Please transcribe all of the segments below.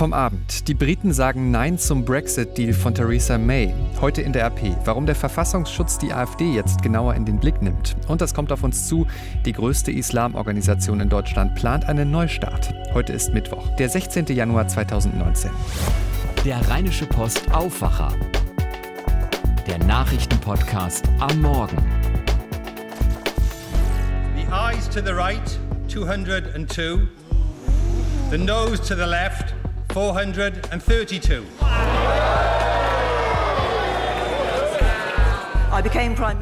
Vom Abend. Die Briten sagen Nein zum Brexit-Deal von Theresa May. Heute in der RP. Warum der Verfassungsschutz die AfD jetzt genauer in den Blick nimmt. Und das kommt auf uns zu. Die größte Islamorganisation in Deutschland plant einen Neustart. Heute ist Mittwoch, der 16. Januar 2019. Der Rheinische Post Aufwacher. Der Nachrichtenpodcast am Morgen. The eyes to the right, 202. The nose to the left, 432.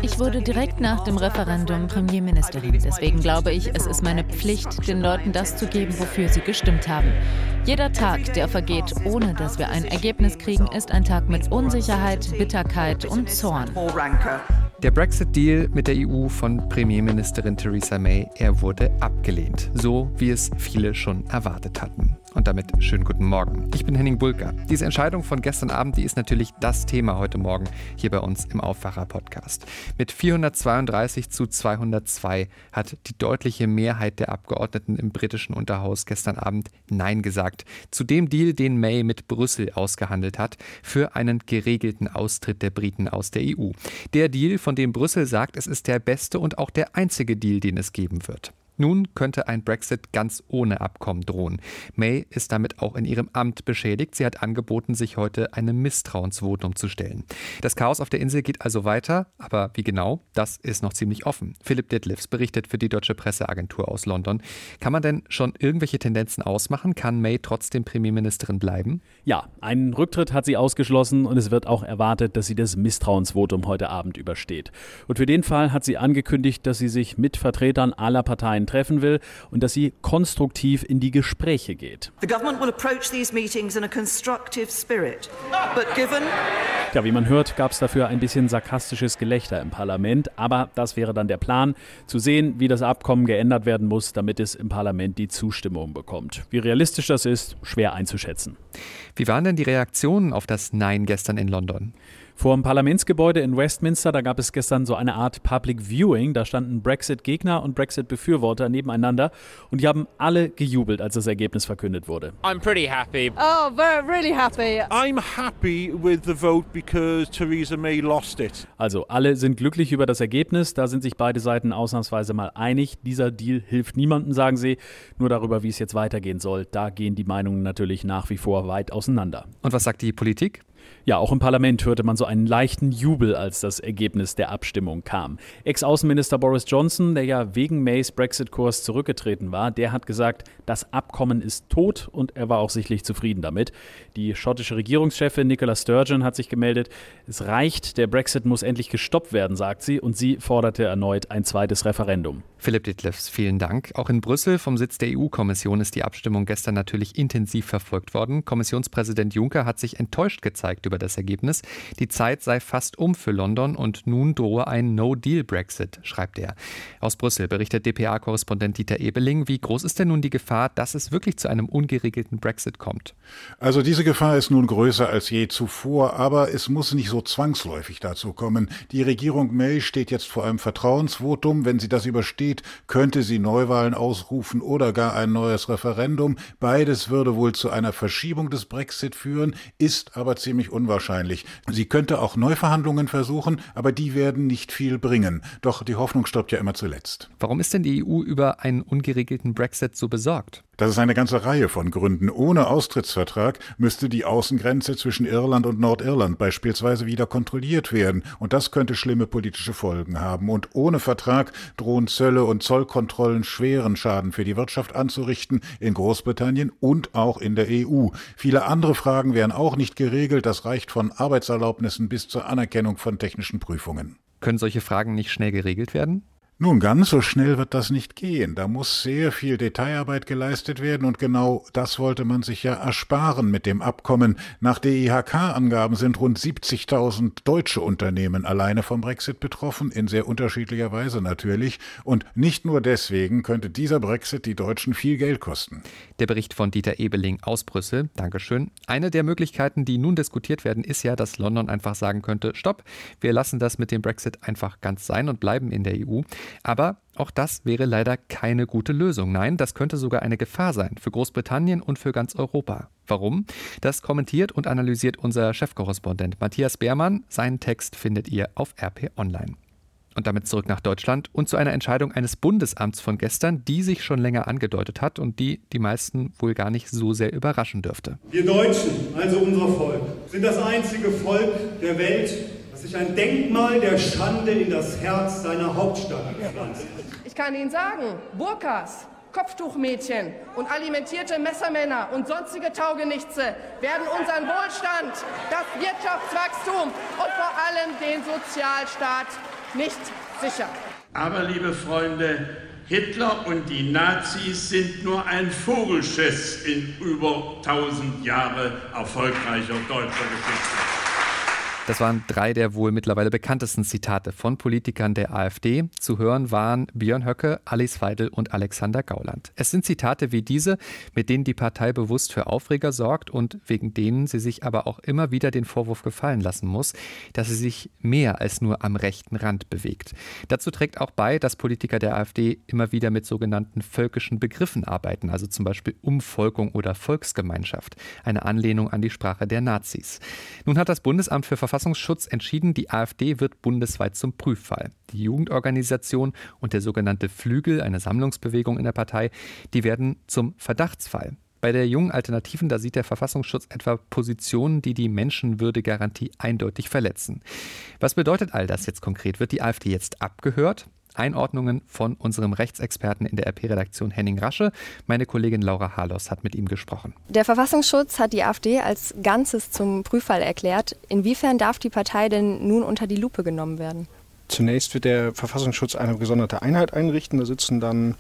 Ich wurde direkt nach dem Referendum Premierministerin. Deswegen glaube ich, es ist meine Pflicht, den Leuten das zu geben, wofür sie gestimmt haben. Jeder Tag, der vergeht, ohne dass wir ein Ergebnis kriegen, ist ein Tag mit Unsicherheit, Bitterkeit und Zorn. Der Brexit-Deal mit der EU von Premierministerin Theresa May, er wurde abgelehnt. So wie es viele schon erwartet hatten. Und damit schönen guten Morgen. Ich bin Henning Bulka. Diese Entscheidung von gestern Abend, die ist natürlich das Thema heute Morgen hier bei uns im Aufwacher-Podcast. Mit 432 zu 202 hat die deutliche Mehrheit der Abgeordneten im britischen Unterhaus gestern Abend Nein gesagt zu dem Deal, den May mit Brüssel ausgehandelt hat, für einen geregelten Austritt der Briten aus der EU. Der Deal, von dem Brüssel sagt, es ist der beste und auch der einzige Deal, den es geben wird. Nun könnte ein Brexit ganz ohne Abkommen drohen. May ist damit auch in ihrem Amt beschädigt. Sie hat angeboten, sich heute einem Misstrauensvotum zu stellen. Das Chaos auf der Insel geht also weiter, aber wie genau, das ist noch ziemlich offen. Philipp Detlefs berichtet für die Deutsche Presseagentur aus London. Kann man denn schon irgendwelche Tendenzen ausmachen? Kann May trotzdem Premierministerin bleiben? Ja, einen Rücktritt hat sie ausgeschlossen und es wird auch erwartet, dass sie das Misstrauensvotum heute Abend übersteht. Und für den Fall hat sie angekündigt, dass sie sich mit Vertretern aller Parteien treffen will und dass sie konstruktiv in die Gespräche geht. The government will approach these meetings in a constructive spirit. But given ja, wie man hört, gab es dafür ein bisschen sarkastisches Gelächter im Parlament, aber das wäre dann der Plan, zu sehen, wie das Abkommen geändert werden muss, damit es im Parlament die Zustimmung bekommt. Wie realistisch das ist, schwer einzuschätzen. Wie waren denn die Reaktionen auf das Nein gestern in London? Vor dem Parlamentsgebäude in Westminster, da gab es gestern so eine Art Public Viewing. Da standen Brexit-Gegner und Brexit-Befürworter nebeneinander und die haben alle gejubelt, als das Ergebnis verkündet wurde. I'm pretty happy. Oh, very, really happy. I'm happy with the vote because Theresa May lost it. Also alle sind glücklich über das Ergebnis. Da sind sich beide Seiten ausnahmsweise mal einig. Dieser Deal hilft niemandem, sagen sie. Nur darüber, wie es jetzt weitergehen soll, da gehen die Meinungen natürlich nach wie vor weit auseinander. Und was sagt die Politik? Ja, auch im Parlament hörte man so einen leichten Jubel, als das Ergebnis der Abstimmung kam. Ex-Außenminister Boris Johnson, der ja wegen Mays Brexit-Kurs zurückgetreten war, der hat gesagt, das Abkommen ist tot und er war auch sichtlich zufrieden damit. Die schottische Regierungschefin Nicola Sturgeon hat sich gemeldet, es reicht, der Brexit muss endlich gestoppt werden, sagt sie, und sie forderte erneut ein zweites Referendum. Philipp Ditlefs, vielen Dank. Auch in Brüssel vom Sitz der EU-Kommission ist die Abstimmung gestern natürlich intensiv verfolgt worden. Kommissionspräsident Juncker hat sich enttäuscht gezeigt über das Ergebnis. Die Zeit sei fast um für London und nun drohe ein No-Deal-Brexit, schreibt er. Aus Brüssel berichtet dpa-Korrespondent Dieter Ebeling. Wie groß ist denn nun die Gefahr, dass es wirklich zu einem ungeregelten Brexit kommt? Also diese Gefahr ist nun größer als je zuvor, aber es muss nicht so zwangsläufig dazu kommen. Die Regierung May steht jetzt vor einem Vertrauensvotum. Wenn sie das übersteht, steht, könnte sie Neuwahlen ausrufen oder gar ein neues Referendum. Beides würde wohl zu einer Verschiebung des Brexit führen, ist aber ziemlich unwahrscheinlich. Sie könnte auch Neuverhandlungen versuchen, aber die werden nicht viel bringen. Doch die Hoffnung stirbt ja immer zuletzt. Warum ist denn die EU über einen ungeregelten Brexit so besorgt? Das ist eine ganze Reihe von Gründen. Ohne Austrittsvertrag müsste die Außengrenze zwischen Irland und Nordirland beispielsweise wieder kontrolliert werden. Und das könnte schlimme politische Folgen haben. Und ohne Vertrag drohen Zölle und Zollkontrollen schweren Schaden für die Wirtschaft anzurichten in Großbritannien und auch in der EU. Viele andere Fragen wären auch nicht geregelt. Das reicht von Arbeitserlaubnissen bis zur Anerkennung von technischen Prüfungen. Können solche Fragen nicht schnell geregelt werden? Nun, ganz so schnell wird das nicht gehen. Da muss sehr viel Detailarbeit geleistet werden und genau das wollte man sich ja ersparen mit dem Abkommen. Nach DIHK-Angaben sind rund 70.000 deutsche Unternehmen alleine vom Brexit betroffen, in sehr unterschiedlicher Weise natürlich. Und nicht nur deswegen könnte dieser Brexit die Deutschen viel Geld kosten. Der Bericht von Dieter Ebeling aus Brüssel. Dankeschön. Eine der Möglichkeiten, die nun diskutiert werden, ist ja, dass London einfach sagen könnte, stopp, wir lassen das mit dem Brexit einfach ganz sein und bleiben in der EU. Aber auch das wäre leider keine gute Lösung. Nein, das könnte sogar eine Gefahr sein für Großbritannien und für ganz Europa. Warum? Das kommentiert und analysiert unser Chefkorrespondent Matthias Beermann. Seinen Text findet ihr auf RP Online. Und damit zurück nach Deutschland und zu einer Entscheidung eines Bundesamts von gestern, die sich schon länger angedeutet hat und die die meisten wohl gar nicht so sehr überraschen dürfte. Wir Deutschen, also unser Volk, sind das einzige Volk der Welt, das sich ein Denkmal der Schande in das Herz seiner Hauptstadt pflanzt. Ich kann Ihnen sagen, Burkas, Kopftuchmädchen und alimentierte Messermänner und sonstige Taugenichtse werden unseren Wohlstand, das Wirtschaftswachstum und vor allem den Sozialstaat nicht sicher. Aber, liebe Freunde, Hitler und die Nazis sind nur ein Vogelschiss in über 1000 Jahre erfolgreicher deutscher Geschichte. Das waren drei der wohl mittlerweile bekanntesten Zitate von Politikern der AfD. Zu hören waren Björn Höcke, Alice Weidel und Alexander Gauland. Es sind Zitate wie diese, mit denen die Partei bewusst für Aufreger sorgt und wegen denen sie sich aber auch immer wieder den Vorwurf gefallen lassen muss, dass sie sich mehr als nur am rechten Rand bewegt. Dazu trägt auch bei, dass Politiker der AfD immer wieder mit sogenannten völkischen Begriffen arbeiten, also zum Beispiel Umvolkung oder Volksgemeinschaft, eine Anlehnung an die Sprache der Nazis. Nun hat das Bundesamt für Verfassungsschutz Verfassungsschutz entschieden, die AfD wird bundesweit zum Prüffall. Die Jugendorganisation und der sogenannte Flügel, eine Sammlungsbewegung in der Partei, die werden zum Verdachtsfall. Bei der jungen Alternativen, da sieht der Verfassungsschutz etwa Positionen, die die Menschenwürdegarantie eindeutig verletzen. Was bedeutet all das jetzt konkret? Wird die AfD jetzt abgehört? Einordnungen von unserem Rechtsexperten in der RP-Redaktion Henning Rasche. Meine Kollegin Laura Harlos hat mit ihm gesprochen. Der Verfassungsschutz hat die AfD als Ganzes zum Prüffall erklärt. Inwiefern darf die Partei denn nun unter die Lupe genommen werden? Zunächst wird der Verfassungsschutz eine gesonderte Einheit einrichten. Da sitzen dann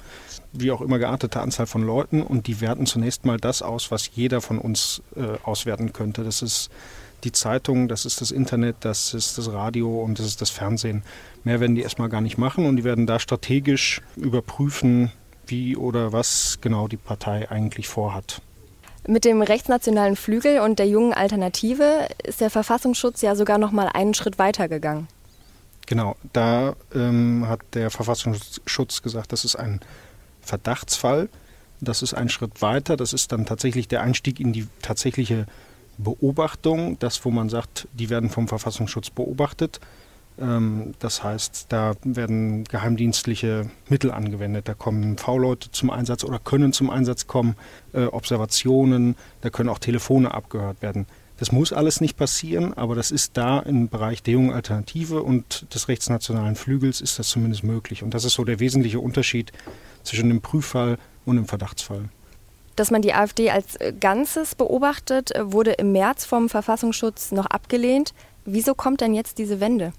wie auch immer geartete Anzahl von Leuten und die werten zunächst mal das aus, was jeder von uns äh, auswerten könnte. Das ist die Zeitung, das ist das Internet, das ist das Radio und das ist das Fernsehen. Mehr werden die erstmal gar nicht machen und die werden da strategisch überprüfen, wie oder was genau die Partei eigentlich vorhat. Mit dem rechtsnationalen Flügel und der jungen Alternative ist der Verfassungsschutz ja sogar noch mal einen Schritt weiter gegangen. Genau, da ähm, hat der Verfassungsschutz gesagt, das ist ein Verdachtsfall. Das ist ein Schritt weiter. Das ist dann tatsächlich der Einstieg in die tatsächliche Beobachtung, das, wo man sagt, die werden vom Verfassungsschutz beobachtet. Ähm, das heißt, da werden geheimdienstliche Mittel angewendet. Da kommen V-Leute zum Einsatz oder können zum Einsatz kommen, äh, Observationen, da können auch Telefone abgehört werden. Das muss alles nicht passieren, aber das ist da im Bereich der jungen Alternative und des rechtsnationalen Flügels ist das zumindest möglich. Und das ist so der wesentliche Unterschied zwischen dem Prüffall und dem Verdachtsfall. Dass man die AfD als äh, Ganzes beobachtet, äh, wurde im März vom Verfassungsschutz noch abgelehnt. Wieso kommt denn jetzt diese Wende?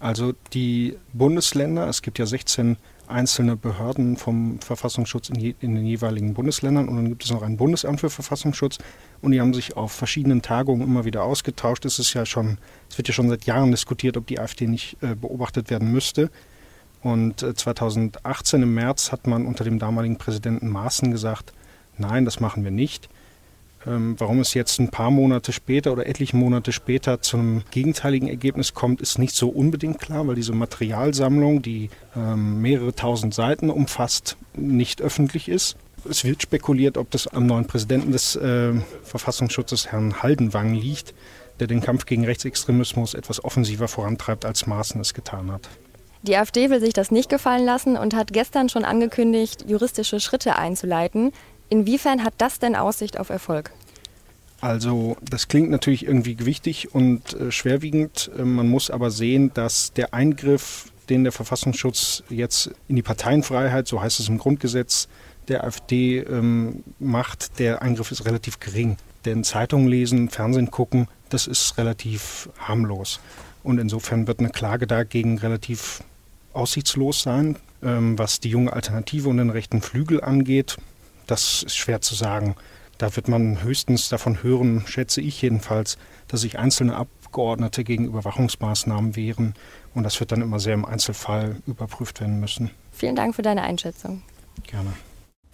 Also die Bundesländer, es gibt ja 16 einzelne Behörden vom Verfassungsschutz in, je, in, den jeweiligen Bundesländern und dann gibt es noch ein Bundesamt für Verfassungsschutz und die haben sich auf verschiedenen Tagungen immer wieder ausgetauscht. Es ist ja schon, es wird ja schon seit Jahren diskutiert, ob die AfD nicht äh, beobachtet werden müsste. Und äh, 2018 im März hat man unter dem damaligen Präsidenten Maaßen gesagt, nein, das machen wir nicht. Ähm, warum es jetzt ein paar Monate später oder etliche Monate später zu einem gegenteiligen Ergebnis kommt, ist nicht so unbedingt klar, weil diese Materialsammlung, die ähm, mehrere tausend Seiten umfasst, nicht öffentlich ist. Es wird spekuliert, ob das am neuen Präsidenten des äh, Verfassungsschutzes, Herrn Haldenwang, liegt, der den Kampf gegen Rechtsextremismus etwas offensiver vorantreibt, als Maaßen es getan hat. Die AfD will sich das nicht gefallen lassen und hat gestern schon angekündigt, juristische Schritte einzuleiten. Inwiefern hat das denn Aussicht auf Erfolg? Also das klingt natürlich irgendwie gewichtig und äh, schwerwiegend. Äh, man muss aber sehen, dass der Eingriff, den der Verfassungsschutz jetzt in die Parteienfreiheit, so heißt es im Grundgesetz, der AfD ähm, macht, der Eingriff ist relativ gering. Denn Zeitungen lesen, Fernsehen gucken, das ist relativ harmlos. Und insofern wird eine Klage dagegen relativ aussichtslos sein. Ähm, was die junge Alternative und den rechten Flügel angeht, das ist schwer zu sagen. Da wird man höchstens davon hören, schätze ich jedenfalls, dass sich einzelne Abgeordnete gegen Überwachungsmaßnahmen wehren. Und das wird dann immer sehr im Einzelfall überprüft werden müssen. Vielen Dank für deine Einschätzung. Gerne.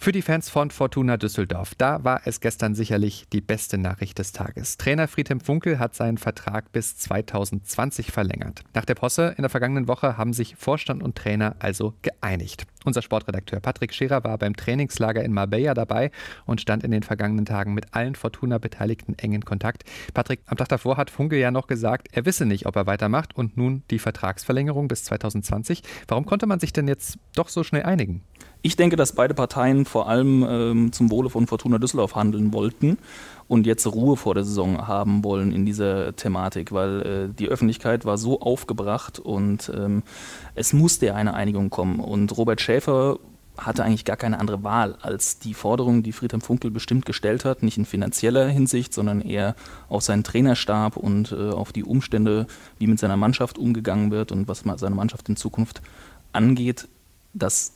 Für die Fans von Fortuna Düsseldorf, da war es gestern sicherlich die beste Nachricht des Tages. Trainer Friedhelm Funkel hat seinen Vertrag bis 2020 verlängert. Nach der Posse in der vergangenen Woche haben sich Vorstand und Trainer also geeinigt. Unser Sportredakteur Patrick Scherer war beim Trainingslager in Marbella dabei und stand in den vergangenen Tagen mit allen Fortuna-Beteiligten eng in Kontakt. Patrick, am Tag davor hat Funkel ja noch gesagt, er wisse nicht, ob er weitermacht und nun die Vertragsverlängerung bis 2020. Warum konnte man sich denn jetzt doch so schnell einigen? Ich denke, dass beide Parteien vor allem ähm, zum Wohle von Fortuna Düsseldorf handeln wollten und jetzt Ruhe vor der Saison haben wollen in dieser Thematik, weil äh, die Öffentlichkeit war so aufgebracht und ähm, es musste ja eine Einigung kommen. Und Robert Schäfer hatte eigentlich gar keine andere Wahl als die Forderung, die Friedhelm Funkel bestimmt gestellt hat, nicht in finanzieller Hinsicht, sondern eher auf seinen Trainerstab und äh, auf die Umstände, wie mit seiner Mannschaft umgegangen wird und was seine Mannschaft in Zukunft angeht, dass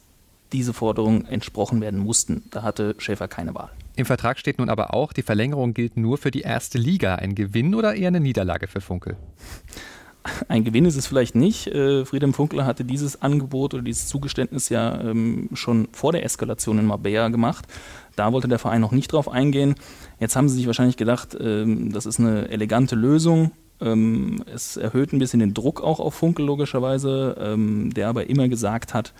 diese Forderungen entsprochen werden mussten. Da hatte Schäfer keine Wahl. Im Vertrag steht nun aber auch, die Verlängerung gilt nur für die erste Liga. Ein Gewinn oder eher eine Niederlage für Funkel? Ein Gewinn ist es vielleicht nicht. Äh, Friedem Funkel hatte dieses Angebot oder dieses Zugeständnis ja ähm, schon vor der Eskalation in Marbella gemacht. Da wollte der Verein noch nicht drauf eingehen. Jetzt haben sie sich wahrscheinlich gedacht, ähm, das ist eine elegante Lösung. Ähm, es erhöht ein bisschen den Druck auch auf Funkel logischerweise, der aber immer gesagt hat,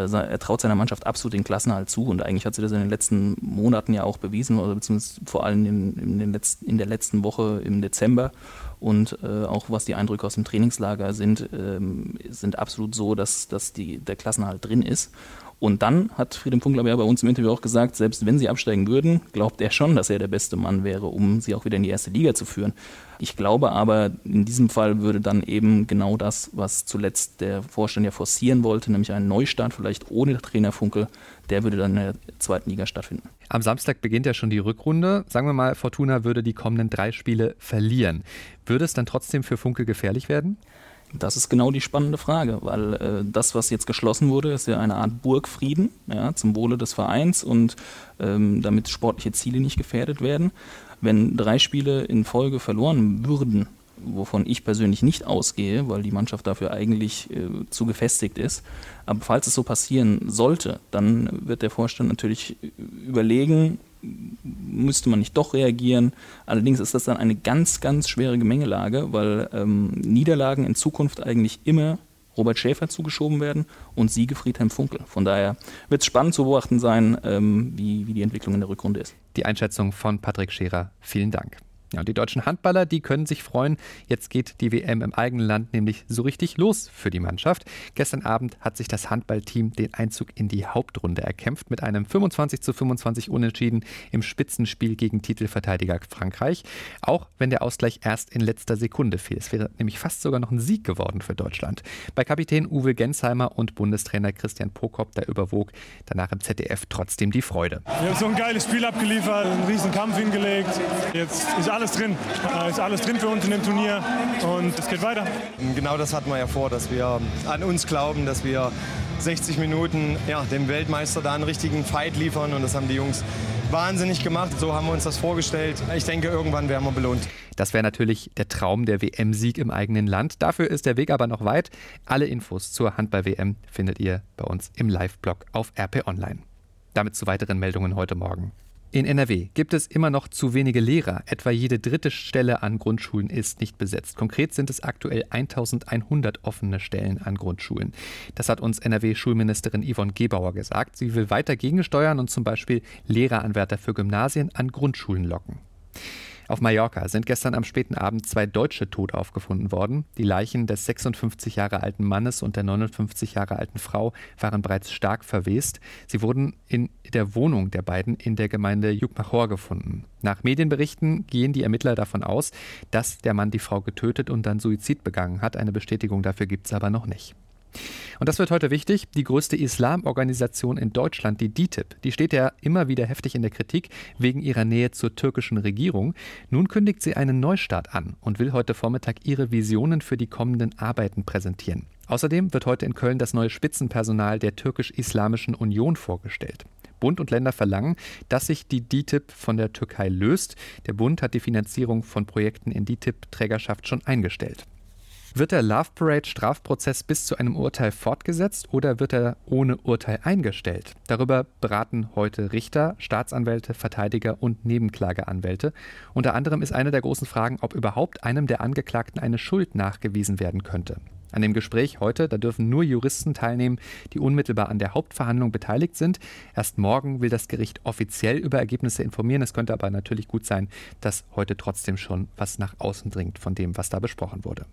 er traut seiner Mannschaft absolut den Klassenhalt zu und eigentlich hat sie das in den letzten Monaten ja auch bewiesen, oder beziehungsweise vor allem in, in, den letzten, in der letzten Woche im Dezember. Und äh, auch was die Eindrücke aus dem Trainingslager sind, ähm, sind absolut so, dass, dass die, der Klassenhalt drin ist. Und dann hat Friedem Funkler ja bei uns im Interview auch gesagt, selbst wenn sie absteigen würden, glaubt er schon, dass er der beste Mann wäre, um sie auch wieder in die erste Liga zu führen. Ich glaube aber, in diesem Fall würde dann eben genau das, was zuletzt der Vorstand ja forcieren wollte, nämlich einen Neustart, vielleicht ohne Trainer Funkel, der würde dann in der zweiten Liga stattfinden. Am Samstag beginnt ja schon die Rückrunde. Sagen wir mal, Fortuna würde die kommenden drei Spiele verlieren. Würde es dann trotzdem für Funkel gefährlich werden? Das ist genau die spannende Frage, weil äh, das, was jetzt geschlossen wurde, ist ja eine Art Burgfrieden ja, zum Wohle des Vereins und ähm, damit sportliche Ziele nicht gefährdet werden. Wenn drei Spiele in Folge verloren würden, wovon ich persönlich nicht ausgehe, weil die Mannschaft dafür eigentlich äh, zu gefestigt ist. Aber falls es so passieren sollte, dann wird der Vorstand natürlich überlegen, müsste man nicht doch reagieren. Allerdings ist das dann eine ganz, ganz schwere Gemengelage, weil ähm, Niederlagen in Zukunft eigentlich immer Robert Schäfer zugeschoben werden und Siege Friedhelm Funkel. Von daher wird es spannend zu beobachten sein, ähm, wie, wie die Entwicklung in der Rückrunde ist. Die Einschätzung von Patrick Scherer. Vielen Dank. Ja, die deutschen Handballer, die können sich freuen. Jetzt geht die WM im eigenen Land nämlich so richtig los für die Mannschaft. Gestern Abend hat sich das Handballteam den Einzug in die Hauptrunde erkämpft mit einem 25 zu 25 Unentschieden im Spitzenspiel gegen Titelverteidiger Frankreich. Auch wenn der Ausgleich erst in letzter Sekunde fiel. Es wäre nämlich fast sogar noch ein Sieg geworden für Deutschland. Bei Kapitän Uwe Gensheimer und Bundestrainer Christian Prokop, da überwog danach im ZDF trotzdem die Freude. Wir haben so ein geiles Spiel abgeliefert, einen riesen Kampf hingelegt. Jetzt ist alles drin. Äh, ist alles drin für uns in dem Turnier und es geht weiter. Genau das hatten wir ja vor, dass wir an uns glauben, dass wir 60 Minuten ja, dem Weltmeister da einen richtigen Fight liefern und das haben die Jungs wahnsinnig gemacht. So haben wir uns das vorgestellt. Ich denke, irgendwann werden wir belohnt. Das wäre natürlich der Traum der WM-Sieg im eigenen Land. Dafür ist der Weg aber noch weit. Alle Infos zur Handball-WM findet ihr bei uns im Live-Blog auf RP Online. Damit zu weiteren Meldungen heute Morgen. In NRW gibt es immer noch zu wenige Lehrer. Etwa jede dritte Stelle an Grundschulen ist nicht besetzt. Konkret sind es aktuell 1100 offene Stellen an Grundschulen. Das hat uns NRW-Schulministerin Yvonne Gebauer gesagt. Sie will weiter gegensteuern und zum Beispiel Lehreranwärter für Gymnasien an Grundschulen locken. Auf Mallorca sind gestern am späten Abend zwei Deutsche tot aufgefunden worden. Die Leichen des 56 Jahre alten Mannes und der 59 Jahre alten Frau waren bereits stark verwest. Sie wurden in der Wohnung der beiden in der Gemeinde Jukmachor gefunden. Nach Medienberichten gehen die Ermittler davon aus, dass der Mann die Frau getötet und dann Suizid begangen hat. Eine Bestätigung dafür gibt es aber noch nicht. Und das wird heute wichtig. Die größte Islamorganisation in Deutschland, die DITIB, die steht ja immer wieder heftig in der Kritik wegen ihrer Nähe zur türkischen Regierung. Nun kündigt sie einen Neustart an und will heute Vormittag ihre Visionen für die kommenden Arbeiten präsentieren. Außerdem wird heute in Köln das neue Spitzenpersonal der türkisch-islamischen Union vorgestellt. Bund und Länder verlangen, dass sich die DITIB von der Türkei löst. Der Bund hat die Finanzierung von Projekten in DITIB-Trägerschaft schon eingestellt. Wird der Love Parade Strafprozess bis zu einem Urteil fortgesetzt oder wird er ohne Urteil eingestellt? Darüber beraten heute Richter, Staatsanwälte, Verteidiger und Nebenklageanwälte. Unter anderem ist eine der großen Fragen, ob überhaupt einem der Angeklagten eine Schuld nachgewiesen werden könnte. An dem Gespräch heute, da dürfen nur Juristen teilnehmen, die unmittelbar an der Hauptverhandlung beteiligt sind. Erst morgen will das Gericht offiziell über Ergebnisse informieren. Es könnte aber natürlich gut sein, dass heute trotzdem schon was nach außen dringt von dem, was da besprochen wurde.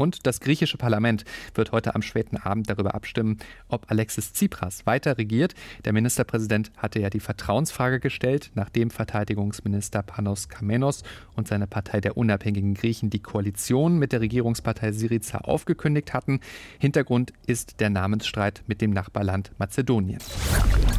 Und das griechische Parlament wird heute am späten Abend darüber abstimmen, ob Alexis Tsipras weiter regiert. Der Ministerpräsident hatte ja die Vertrauensfrage gestellt, nachdem Verteidigungsminister Panos Kamenos und seine Partei der unabhängigen Griechen die Koalition mit der Regierungspartei Syriza aufgekündigt hatten. Hintergrund ist der Namensstreit mit dem Nachbarland Mazedonien.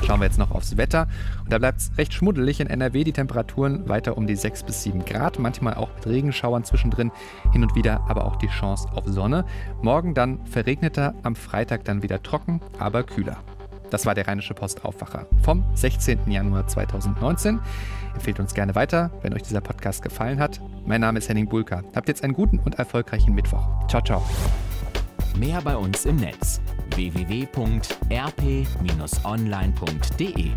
Schauen wir jetzt noch aufs Wetter. Und da bleibt es recht schmuddelig in NRW. Die Temperaturen weiter um die 6 bis 7 Grad, manchmal auch mit Regenschauern zwischendrin, hin und wieder aber auch die Chance auf Sonne. Morgen dann verregneter, am Freitag dann wieder trocken, aber kühler. Das war der Rheinische Post Aufwacher vom 16. Januar 2019. Empfehlt uns gerne weiter, wenn euch dieser Podcast gefallen hat. Mein Name ist Henning Bulka. Habt jetzt einen guten und erfolgreichen Mittwoch. Ciao, ciao. Mehr bei uns im Netz www.rp-online.de